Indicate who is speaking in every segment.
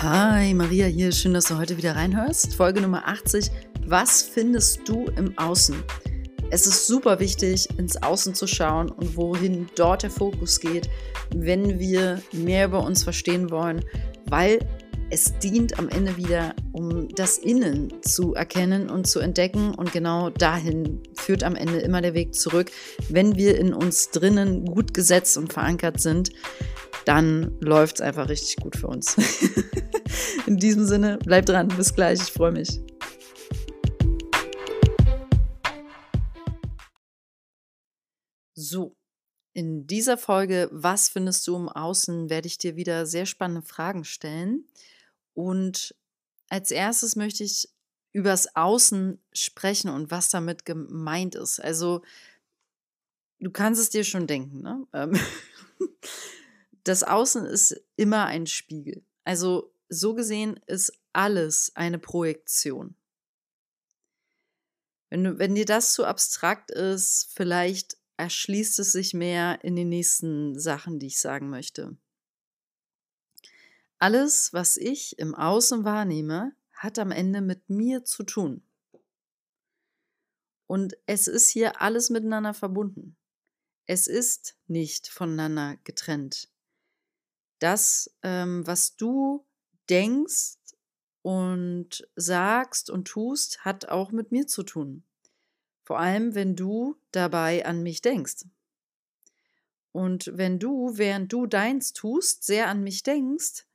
Speaker 1: Hi, Maria hier. Schön, dass du heute wieder reinhörst. Folge Nummer 80. Was findest du im Außen? Es ist super wichtig, ins Außen zu schauen und wohin dort der Fokus geht, wenn wir mehr über uns verstehen wollen, weil es dient am Ende wieder, um das Innen zu erkennen und zu entdecken. Und genau dahin führt am Ende immer der Weg zurück. Wenn wir in uns drinnen gut gesetzt und verankert sind, dann läuft es einfach richtig gut für uns. In diesem Sinne, bleib dran, bis gleich, ich freue mich. So, in dieser Folge, was findest du im Außen, werde ich dir wieder sehr spannende Fragen stellen. Und als erstes möchte ich übers Außen sprechen und was damit gemeint ist. Also, du kannst es dir schon denken, ne? Ähm, das Außen ist immer ein Spiegel. Also so gesehen ist alles eine Projektion. Wenn, du, wenn dir das zu abstrakt ist, vielleicht erschließt es sich mehr in den nächsten Sachen, die ich sagen möchte. Alles, was ich im Außen wahrnehme, hat am Ende mit mir zu tun. Und es ist hier alles miteinander verbunden. Es ist nicht voneinander getrennt das, ähm, was du denkst und sagst und tust, hat auch mit mir zu tun. Vor allem, wenn du dabei an mich denkst. Und wenn du, während du deins tust, sehr an mich denkst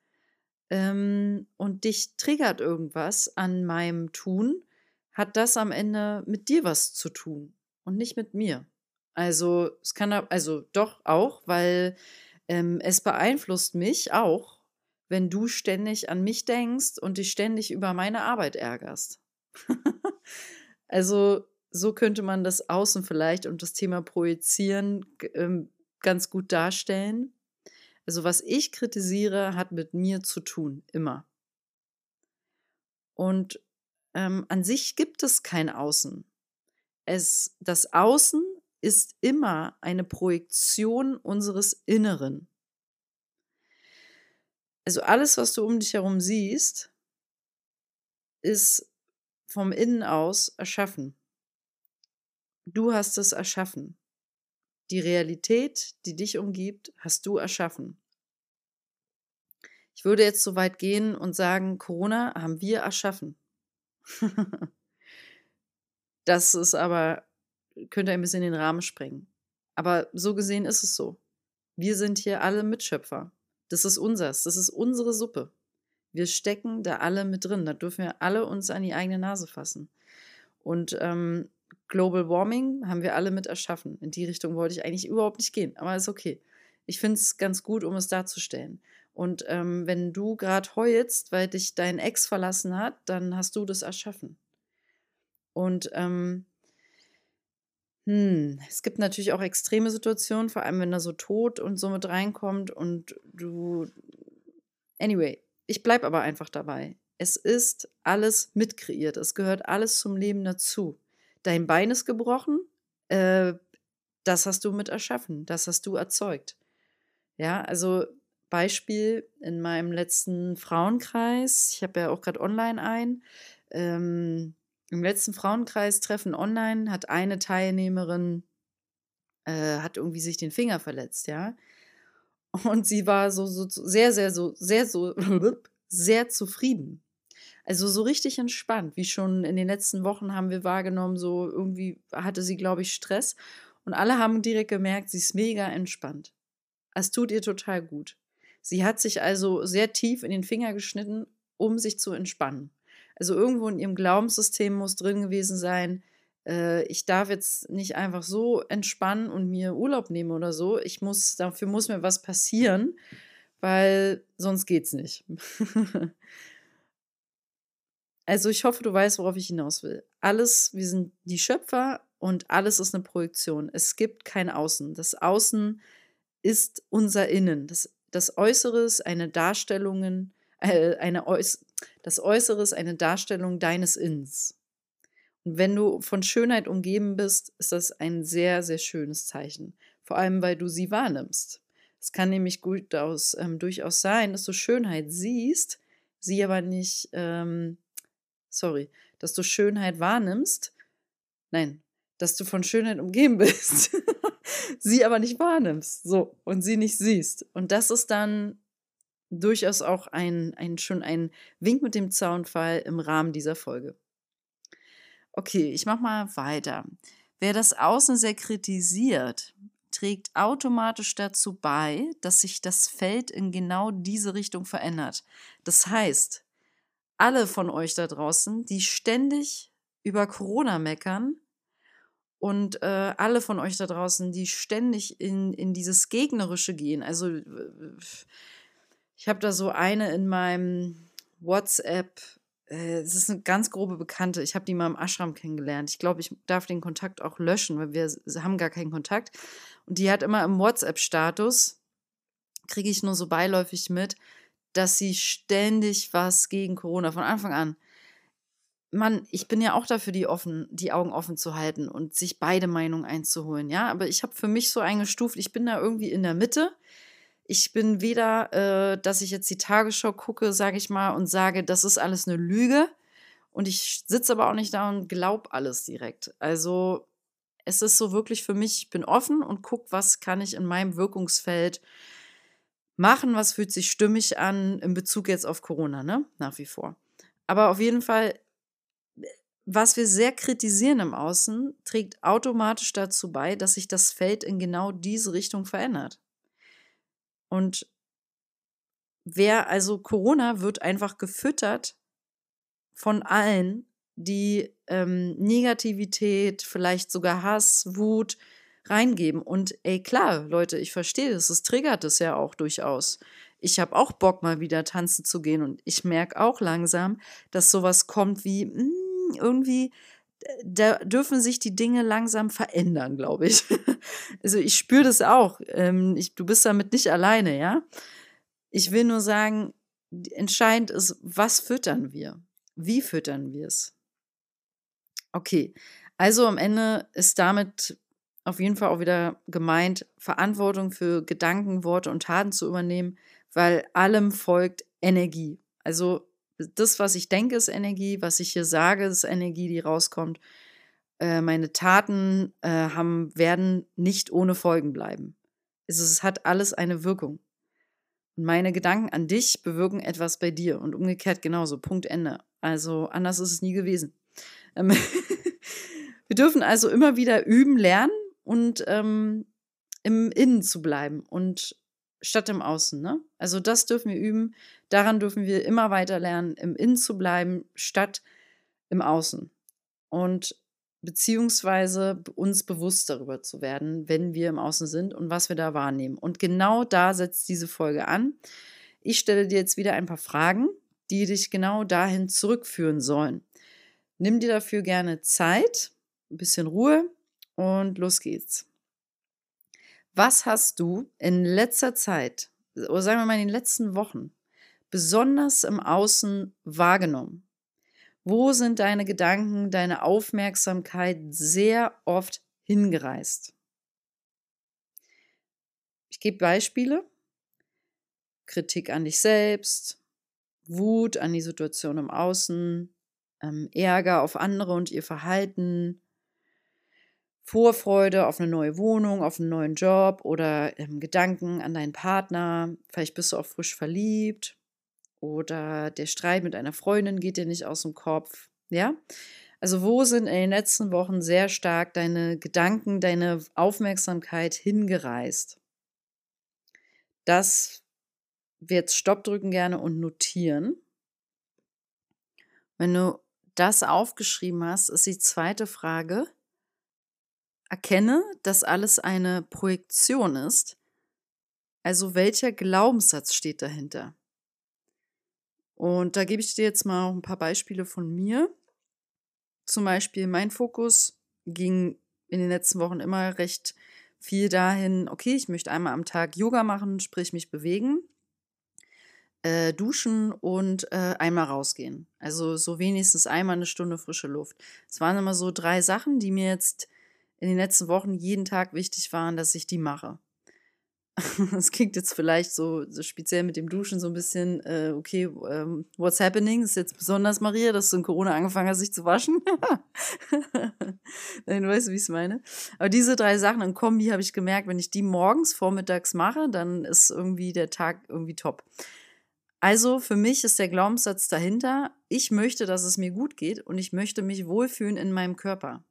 Speaker 1: ähm, und dich triggert irgendwas an meinem Tun, hat das am Ende mit dir was zu tun und nicht mit mir. Also es kann also doch auch, weil ähm, es beeinflusst mich auch, wenn du ständig an mich denkst und dich ständig über meine Arbeit ärgerst. also so könnte man das Außen vielleicht und das Thema Projizieren ähm, ganz gut darstellen. Also was ich kritisiere, hat mit mir zu tun, immer. Und ähm, an sich gibt es kein Außen. Es, das Außen ist immer eine Projektion unseres Inneren. Also alles, was du um dich herum siehst, ist vom Innen aus erschaffen. Du hast es erschaffen. Die Realität, die dich umgibt, hast du erschaffen. Ich würde jetzt so weit gehen und sagen, Corona haben wir erschaffen. das ist aber könnte ein bisschen den Rahmen sprengen. Aber so gesehen ist es so. Wir sind hier alle Mitschöpfer. Das ist unseres, das ist unsere Suppe. Wir stecken da alle mit drin. Da dürfen wir alle uns an die eigene Nase fassen. Und ähm, Global Warming haben wir alle mit erschaffen. In die Richtung wollte ich eigentlich überhaupt nicht gehen, aber ist okay. Ich finde es ganz gut, um es darzustellen. Und ähm, wenn du gerade heulst, weil dich dein Ex verlassen hat, dann hast du das erschaffen. Und ähm, hm, es gibt natürlich auch extreme Situationen, vor allem wenn da so Tod und so mit reinkommt und du. Anyway, ich bleibe aber einfach dabei. Es ist alles mitkreiert. Es gehört alles zum Leben dazu. Dein Bein ist gebrochen, äh, das hast du mit erschaffen, das hast du erzeugt. Ja, also Beispiel in meinem letzten Frauenkreis, ich habe ja auch gerade online ein, ähm, im letzten Frauenkreistreffen online hat eine Teilnehmerin äh, hat irgendwie sich den Finger verletzt, ja. Und sie war so, so sehr, sehr, so, sehr, so, sehr zufrieden. Also so richtig entspannt, wie schon in den letzten Wochen haben wir wahrgenommen, so irgendwie hatte sie, glaube ich, Stress. Und alle haben direkt gemerkt, sie ist mega entspannt. Es tut ihr total gut. Sie hat sich also sehr tief in den Finger geschnitten, um sich zu entspannen. Also irgendwo in ihrem Glaubenssystem muss drin gewesen sein, äh, ich darf jetzt nicht einfach so entspannen und mir Urlaub nehmen oder so. Ich muss, dafür muss mir was passieren, weil sonst geht's nicht. also ich hoffe, du weißt, worauf ich hinaus will. Alles, wir sind die Schöpfer und alles ist eine Projektion. Es gibt kein Außen. Das Außen ist unser Innen. Das, das Äußere ist eine Darstellung, äh, eine Äuß das Äußere ist eine Darstellung deines Inns. Und wenn du von Schönheit umgeben bist, ist das ein sehr, sehr schönes Zeichen. Vor allem, weil du sie wahrnimmst. Es kann nämlich gut aus, ähm, durchaus sein, dass du Schönheit siehst, sie aber nicht, ähm, sorry, dass du Schönheit wahrnimmst. Nein, dass du von Schönheit umgeben bist. sie aber nicht wahrnimmst. So, und sie nicht siehst. Und das ist dann durchaus auch ein, ein schon ein Wink mit dem Zaunfall im Rahmen dieser Folge. Okay, ich mache mal weiter. Wer das Außen sehr kritisiert, trägt automatisch dazu bei, dass sich das Feld in genau diese Richtung verändert. Das heißt, alle von euch da draußen, die ständig über Corona meckern und äh, alle von euch da draußen, die ständig in, in dieses Gegnerische gehen, also ich habe da so eine in meinem WhatsApp, äh, es ist eine ganz grobe Bekannte. Ich habe die mal im Ashram kennengelernt. Ich glaube, ich darf den Kontakt auch löschen, weil wir haben gar keinen Kontakt. Und die hat immer im WhatsApp-Status, kriege ich nur so beiläufig mit, dass sie ständig was gegen Corona von Anfang an. Mann, ich bin ja auch dafür, die, offen, die Augen offen zu halten und sich beide Meinungen einzuholen, ja. Aber ich habe für mich so eingestuft, ich bin da irgendwie in der Mitte. Ich bin weder, äh, dass ich jetzt die Tagesschau gucke, sage ich mal, und sage, das ist alles eine Lüge. Und ich sitze aber auch nicht da und glaube alles direkt. Also es ist so wirklich für mich, ich bin offen und gucke, was kann ich in meinem Wirkungsfeld machen, was fühlt sich stimmig an in Bezug jetzt auf Corona, ne? Nach wie vor. Aber auf jeden Fall, was wir sehr kritisieren im Außen, trägt automatisch dazu bei, dass sich das Feld in genau diese Richtung verändert. Und wer, also Corona wird einfach gefüttert von allen, die ähm, Negativität, vielleicht sogar Hass, Wut reingeben. Und ey, klar, Leute, ich verstehe das, es triggert es ja auch durchaus. Ich habe auch Bock, mal wieder tanzen zu gehen und ich merke auch langsam, dass sowas kommt wie, mh, hm, irgendwie, da dürfen sich die Dinge langsam verändern, glaube ich. also ich spüre das auch. Ähm, ich, du bist damit nicht alleine, ja. Ich will nur sagen, entscheidend ist, was füttern wir? Wie füttern wir es? Okay, also am Ende ist damit auf jeden Fall auch wieder gemeint, Verantwortung für Gedanken, Worte und Taten zu übernehmen, weil allem folgt Energie. Also das, was ich denke, ist Energie, was ich hier sage, ist Energie, die rauskommt. Äh, meine Taten äh, haben, werden nicht ohne Folgen bleiben. Es, es hat alles eine Wirkung. Und meine Gedanken an dich bewirken etwas bei dir und umgekehrt genauso. Punkt Ende. Also anders ist es nie gewesen. Ähm Wir dürfen also immer wieder üben, lernen und ähm, im Innen zu bleiben und statt im Außen. Ne? Also das dürfen wir üben. Daran dürfen wir immer weiter lernen, im Innen zu bleiben, statt im Außen. Und beziehungsweise uns bewusst darüber zu werden, wenn wir im Außen sind und was wir da wahrnehmen. Und genau da setzt diese Folge an. Ich stelle dir jetzt wieder ein paar Fragen, die dich genau dahin zurückführen sollen. Nimm dir dafür gerne Zeit, ein bisschen Ruhe und los geht's. Was hast du in letzter Zeit, oder sagen wir mal in den letzten Wochen, besonders im Außen wahrgenommen? Wo sind deine Gedanken, deine Aufmerksamkeit sehr oft hingereist? Ich gebe Beispiele. Kritik an dich selbst, Wut an die Situation im Außen, ähm, Ärger auf andere und ihr Verhalten, Vorfreude auf eine neue Wohnung, auf einen neuen Job oder ähm, Gedanken an deinen Partner. Vielleicht bist du auch frisch verliebt oder der Streit mit einer Freundin geht dir nicht aus dem Kopf. Ja? Also, wo sind in den letzten Wochen sehr stark deine Gedanken, deine Aufmerksamkeit hingereist? Das wird Stopp drücken gerne und notieren. Wenn du das aufgeschrieben hast, ist die zweite Frage Erkenne, dass alles eine Projektion ist. Also welcher Glaubenssatz steht dahinter? Und da gebe ich dir jetzt mal ein paar Beispiele von mir. Zum Beispiel mein Fokus ging in den letzten Wochen immer recht viel dahin, okay, ich möchte einmal am Tag Yoga machen, sprich mich bewegen, äh, duschen und äh, einmal rausgehen. Also so wenigstens einmal eine Stunde frische Luft. Es waren immer so drei Sachen, die mir jetzt in den letzten Wochen jeden Tag wichtig waren, dass ich die mache. das klingt jetzt vielleicht so, so, speziell mit dem Duschen so ein bisschen, äh, okay, ähm, what's happening? Ist jetzt besonders, Maria, dass du in Corona angefangen hast, sich zu waschen. Nein, du weißt, wie ich es meine. Aber diese drei Sachen in Kombi habe ich gemerkt, wenn ich die morgens, vormittags mache, dann ist irgendwie der Tag irgendwie top. Also für mich ist der Glaubenssatz dahinter, ich möchte, dass es mir gut geht und ich möchte mich wohlfühlen in meinem Körper.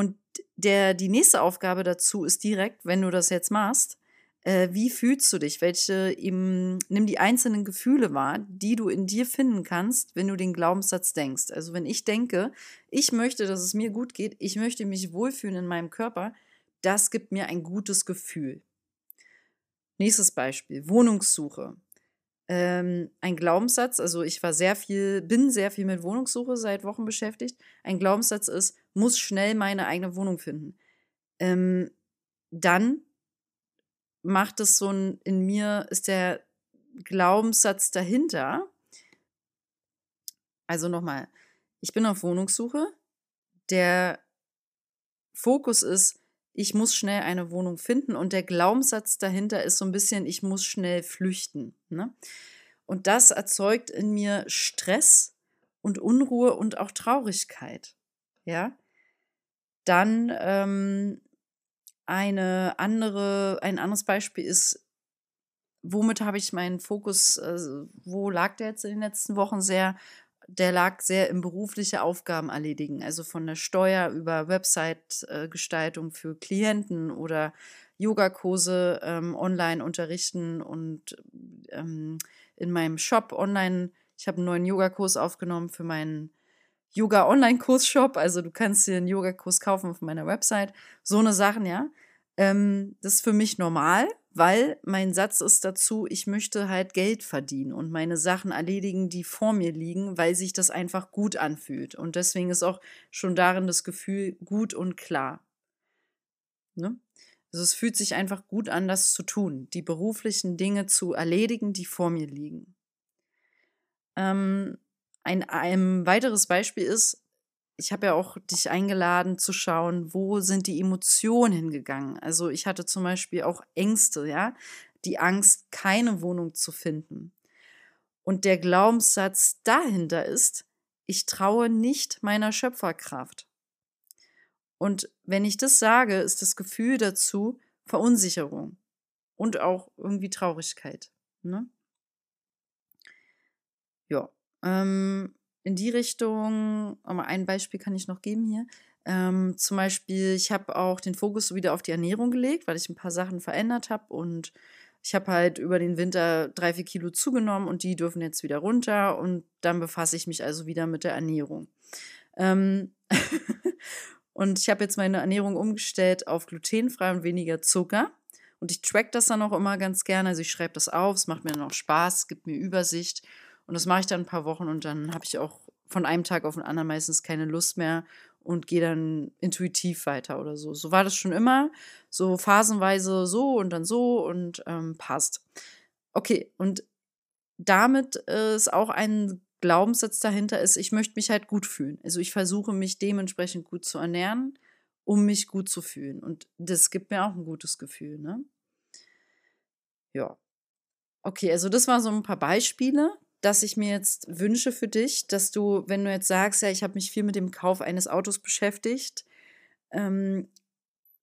Speaker 1: Und der, die nächste Aufgabe dazu ist direkt, wenn du das jetzt machst, äh, wie fühlst du dich? Welche, eben, nimm die einzelnen Gefühle wahr, die du in dir finden kannst, wenn du den Glaubenssatz denkst. Also wenn ich denke, ich möchte, dass es mir gut geht, ich möchte mich wohlfühlen in meinem Körper, das gibt mir ein gutes Gefühl. Nächstes Beispiel, Wohnungssuche ähm, ein Glaubenssatz, also ich war sehr viel, bin sehr viel mit Wohnungssuche seit Wochen beschäftigt. Ein Glaubenssatz ist, muss schnell meine eigene Wohnung finden. Ähm, dann macht es so ein, in mir ist der Glaubenssatz dahinter. Also nochmal, ich bin auf Wohnungssuche. Der Fokus ist, ich muss schnell eine Wohnung finden und der Glaubenssatz dahinter ist so ein bisschen, ich muss schnell flüchten. Ne? Und das erzeugt in mir Stress und Unruhe und auch Traurigkeit. Ja. Dann ähm, eine andere, ein anderes Beispiel ist, womit habe ich meinen Fokus, äh, wo lag der jetzt in den letzten Wochen sehr? der lag sehr im berufliche Aufgaben erledigen, also von der Steuer über Website-Gestaltung für Klienten oder Yogakurse ähm, online unterrichten und ähm, in meinem Shop online. Ich habe einen neuen Yogakurs aufgenommen für meinen Yoga-Online-Kurs-Shop. Also du kannst dir einen Yogakurs kaufen auf meiner Website. So eine Sachen, ja. Ähm, das ist für mich normal weil mein Satz ist dazu, ich möchte halt Geld verdienen und meine Sachen erledigen, die vor mir liegen, weil sich das einfach gut anfühlt. Und deswegen ist auch schon darin das Gefühl gut und klar. Ne? Also es fühlt sich einfach gut an, das zu tun, die beruflichen Dinge zu erledigen, die vor mir liegen. Ähm, ein, ein weiteres Beispiel ist, ich habe ja auch dich eingeladen zu schauen, wo sind die Emotionen hingegangen. Also ich hatte zum Beispiel auch Ängste, ja, die Angst, keine Wohnung zu finden. Und der Glaubenssatz dahinter ist, ich traue nicht meiner Schöpferkraft. Und wenn ich das sage, ist das Gefühl dazu Verunsicherung und auch irgendwie Traurigkeit. Ne? Ja. Ähm, in die Richtung, ein Beispiel kann ich noch geben hier. Ähm, zum Beispiel, ich habe auch den Fokus wieder auf die Ernährung gelegt, weil ich ein paar Sachen verändert habe und ich habe halt über den Winter drei, vier Kilo zugenommen und die dürfen jetzt wieder runter und dann befasse ich mich also wieder mit der Ernährung. Ähm und ich habe jetzt meine Ernährung umgestellt auf glutenfrei und weniger Zucker. Und ich track das dann auch immer ganz gerne. Also ich schreibe das auf, es macht mir dann auch Spaß, gibt mir Übersicht. Und das mache ich dann ein paar Wochen und dann habe ich auch von einem Tag auf den anderen meistens keine Lust mehr und gehe dann intuitiv weiter oder so. So war das schon immer, so phasenweise so und dann so und ähm, passt. Okay, und damit ist auch ein Glaubenssatz dahinter ist, ich möchte mich halt gut fühlen. Also ich versuche mich dementsprechend gut zu ernähren, um mich gut zu fühlen. Und das gibt mir auch ein gutes Gefühl, ne? Ja. Okay, also das waren so ein paar Beispiele dass ich mir jetzt wünsche für dich, dass du, wenn du jetzt sagst, ja, ich habe mich viel mit dem Kauf eines Autos beschäftigt, ähm,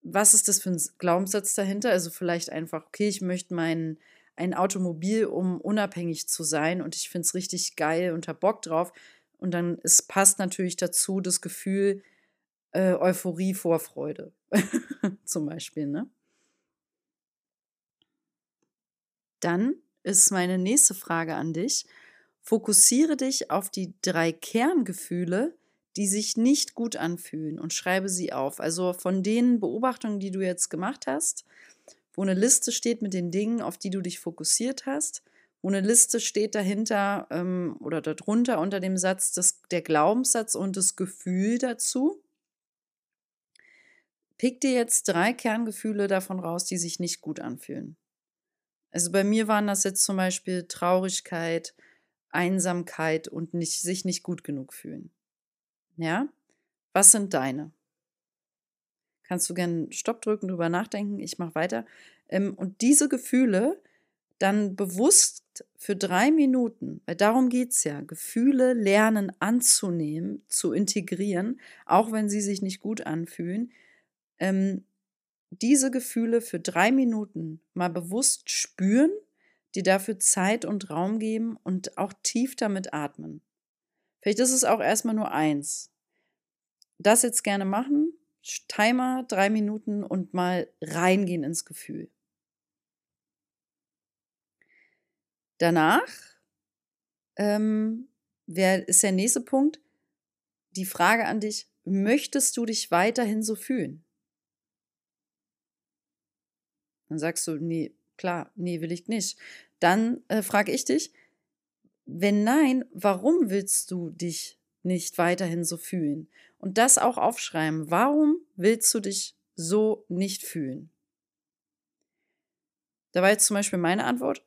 Speaker 1: was ist das für ein Glaubenssatz dahinter? Also vielleicht einfach, okay, ich möchte mein ein Automobil, um unabhängig zu sein und ich finde es richtig geil und habe Bock drauf. Und dann es passt natürlich dazu das Gefühl äh, Euphorie, Vorfreude zum Beispiel, ne? Dann ist meine nächste Frage an dich. Fokussiere dich auf die drei Kerngefühle, die sich nicht gut anfühlen und schreibe sie auf. Also von den Beobachtungen, die du jetzt gemacht hast, wo eine Liste steht mit den Dingen, auf die du dich fokussiert hast, wo eine Liste steht dahinter ähm, oder darunter unter dem Satz das, der Glaubenssatz und das Gefühl dazu. Pick dir jetzt drei Kerngefühle davon raus, die sich nicht gut anfühlen. Also bei mir waren das jetzt zum Beispiel Traurigkeit, Einsamkeit und nicht, sich nicht gut genug fühlen. Ja? Was sind deine? Kannst du gerne Stopp drücken, drüber nachdenken? Ich mache weiter. Ähm, und diese Gefühle dann bewusst für drei Minuten, weil darum geht es ja, Gefühle lernen anzunehmen, zu integrieren, auch wenn sie sich nicht gut anfühlen, ähm, diese Gefühle für drei Minuten mal bewusst spüren, die dafür Zeit und Raum geben und auch tief damit atmen. Vielleicht ist es auch erstmal nur eins. Das jetzt gerne machen, Timer drei Minuten und mal reingehen ins Gefühl. Danach ähm, wär, ist der nächste Punkt die Frage an dich, möchtest du dich weiterhin so fühlen? Dann sagst du, nee, klar, nee, will ich nicht. Dann äh, frage ich dich, wenn nein, warum willst du dich nicht weiterhin so fühlen? Und das auch aufschreiben. Warum willst du dich so nicht fühlen? Da war jetzt zum Beispiel meine Antwort,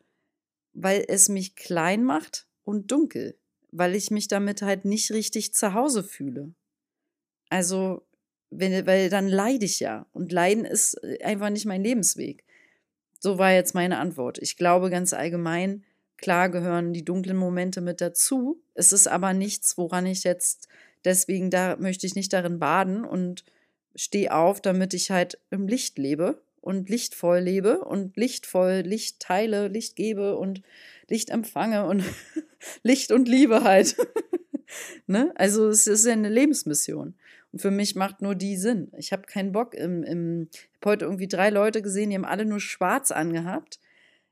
Speaker 1: weil es mich klein macht und dunkel, weil ich mich damit halt nicht richtig zu Hause fühle. Also, wenn, weil dann leide ich ja. Und Leiden ist äh, einfach nicht mein Lebensweg. So war jetzt meine Antwort. Ich glaube ganz allgemein, klar gehören die dunklen Momente mit dazu. Es ist aber nichts, woran ich jetzt, deswegen da möchte ich nicht darin baden und stehe auf, damit ich halt im Licht lebe und lichtvoll lebe und lichtvoll Licht teile, Licht gebe und Licht empfange und Licht und Liebe halt. ne? Also es ist ja eine Lebensmission. Und für mich macht nur die Sinn. Ich habe keinen Bock im, im ich habe heute irgendwie drei Leute gesehen, die haben alle nur schwarz angehabt.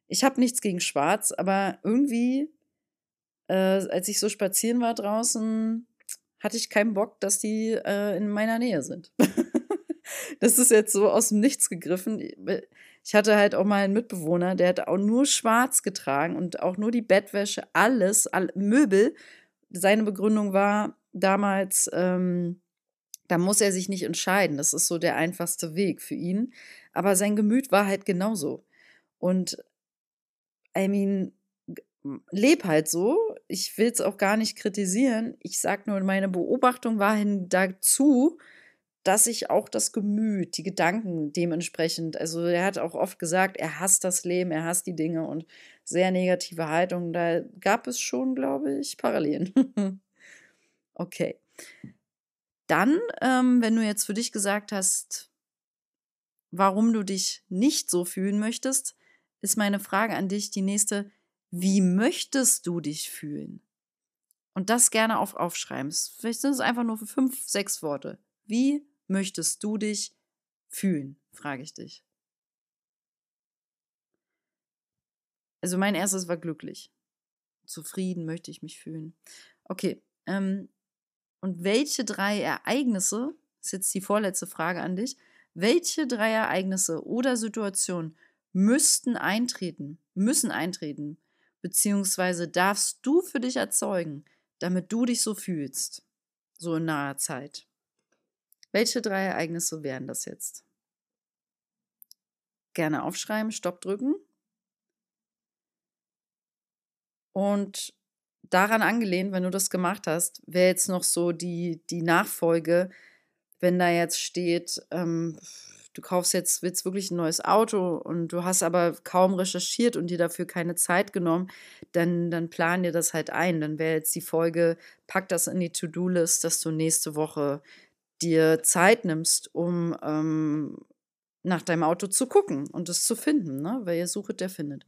Speaker 1: Ich habe nichts gegen schwarz, aber irgendwie, äh, als ich so spazieren war draußen, hatte ich keinen Bock, dass die äh, in meiner Nähe sind. das ist jetzt so aus dem Nichts gegriffen. Ich hatte halt auch mal einen Mitbewohner, der hat auch nur schwarz getragen und auch nur die Bettwäsche, alles, all, Möbel. Seine Begründung war damals, ähm, da muss er sich nicht entscheiden. Das ist so der einfachste Weg für ihn. Aber sein Gemüt war halt genauso. Und I mean, leb halt so. Ich will es auch gar nicht kritisieren. Ich sage nur, meine Beobachtung war hin dazu, dass ich auch das Gemüt, die Gedanken dementsprechend, also er hat auch oft gesagt, er hasst das Leben, er hasst die Dinge und sehr negative Haltungen. Da gab es schon, glaube ich, Parallelen. okay. Dann, ähm, wenn du jetzt für dich gesagt hast, warum du dich nicht so fühlen möchtest, ist meine Frage an dich die nächste, wie möchtest du dich fühlen? Und das gerne auf, aufschreiben. Vielleicht sind es einfach nur fünf, sechs Worte. Wie möchtest du dich fühlen? Frage ich dich. Also mein erstes war glücklich. Zufrieden möchte ich mich fühlen. Okay. Ähm, und welche drei Ereignisse, ist jetzt die vorletzte Frage an dich, welche drei Ereignisse oder Situationen müssten eintreten, müssen eintreten, beziehungsweise darfst du für dich erzeugen, damit du dich so fühlst, so in naher Zeit? Welche drei Ereignisse wären das jetzt? Gerne aufschreiben, Stopp drücken. Und daran angelehnt, wenn du das gemacht hast, wäre jetzt noch so die, die Nachfolge, wenn da jetzt steht, ähm, du kaufst jetzt, willst wirklich ein neues Auto und du hast aber kaum recherchiert und dir dafür keine Zeit genommen, dann, dann plan dir das halt ein. Dann wäre jetzt die Folge, pack das in die To-Do-List, dass du nächste Woche dir Zeit nimmst, um ähm, nach deinem Auto zu gucken und es zu finden, ne? Wer ihr sucht, der findet.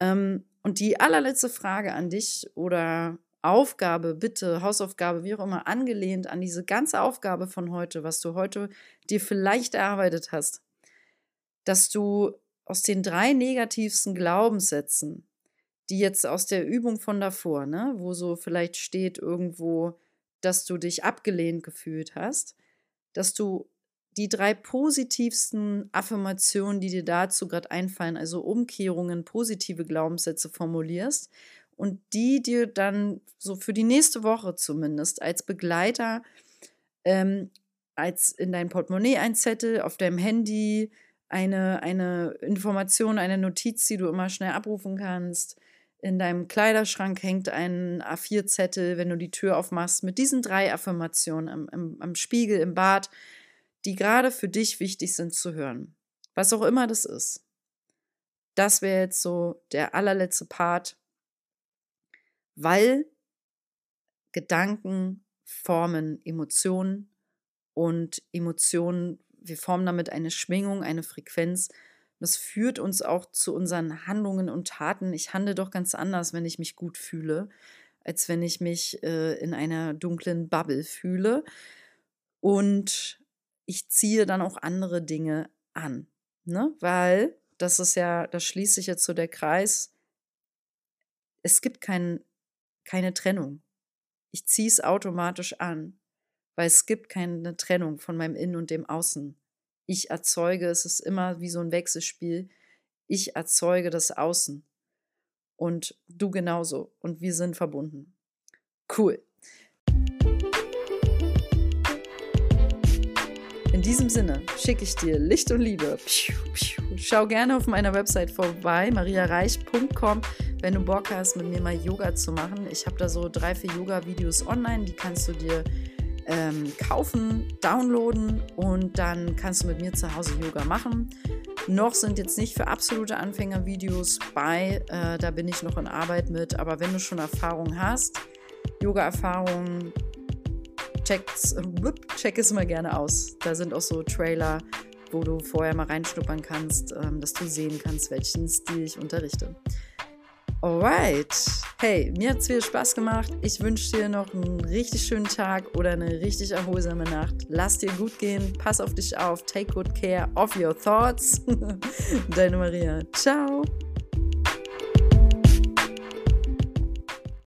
Speaker 1: Ähm, und die allerletzte Frage an dich oder Aufgabe, bitte, Hausaufgabe, wie auch immer, angelehnt an diese ganze Aufgabe von heute, was du heute dir vielleicht erarbeitet hast, dass du aus den drei negativsten Glaubenssätzen, die jetzt aus der Übung von davor, ne, wo so vielleicht steht irgendwo, dass du dich abgelehnt gefühlt hast, dass du die drei positivsten Affirmationen, die dir dazu gerade einfallen, also Umkehrungen, positive Glaubenssätze formulierst und die dir dann so für die nächste Woche zumindest als Begleiter ähm, als in dein Portemonnaie ein Zettel, auf deinem Handy eine, eine Information, eine Notiz, die du immer schnell abrufen kannst, in deinem Kleiderschrank hängt ein A4-Zettel, wenn du die Tür aufmachst, mit diesen drei Affirmationen am, am, am Spiegel, im Bad, die gerade für dich wichtig sind zu hören. Was auch immer das ist. Das wäre jetzt so der allerletzte Part, weil Gedanken formen Emotionen und Emotionen, wir formen damit eine Schwingung, eine Frequenz. Das führt uns auch zu unseren Handlungen und Taten. Ich handle doch ganz anders, wenn ich mich gut fühle, als wenn ich mich äh, in einer dunklen Bubble fühle. Und ich ziehe dann auch andere Dinge an. Ne? Weil, das ist ja, da schließt sich jetzt so der Kreis, es gibt kein, keine Trennung. Ich ziehe es automatisch an weil es gibt keine Trennung von meinem Innen und dem Außen. Ich erzeuge, es ist immer wie so ein Wechselspiel. Ich erzeuge das Außen. Und du genauso. Und wir sind verbunden. Cool. Diesem Sinne schicke ich dir Licht und Liebe. Schau gerne auf meiner Website vorbei, mariareich.com, wenn du Bock hast, mit mir mal Yoga zu machen. Ich habe da so drei, vier Yoga-Videos online, die kannst du dir ähm, kaufen, downloaden und dann kannst du mit mir zu Hause Yoga machen. Noch sind jetzt nicht für absolute Anfänger Videos bei, äh, da bin ich noch in Arbeit mit, aber wenn du schon Erfahrung hast, Yoga-Erfahrung, check es mal gerne aus. Da sind auch so Trailer, wo du vorher mal reinschnuppern kannst, ähm, dass du sehen kannst, welchen Stil ich unterrichte. Alright. Hey, mir hat es viel Spaß gemacht. Ich wünsche dir noch einen richtig schönen Tag oder eine richtig erholsame Nacht. Lass dir gut gehen, pass auf dich auf, take good care of your thoughts. Deine Maria. Ciao.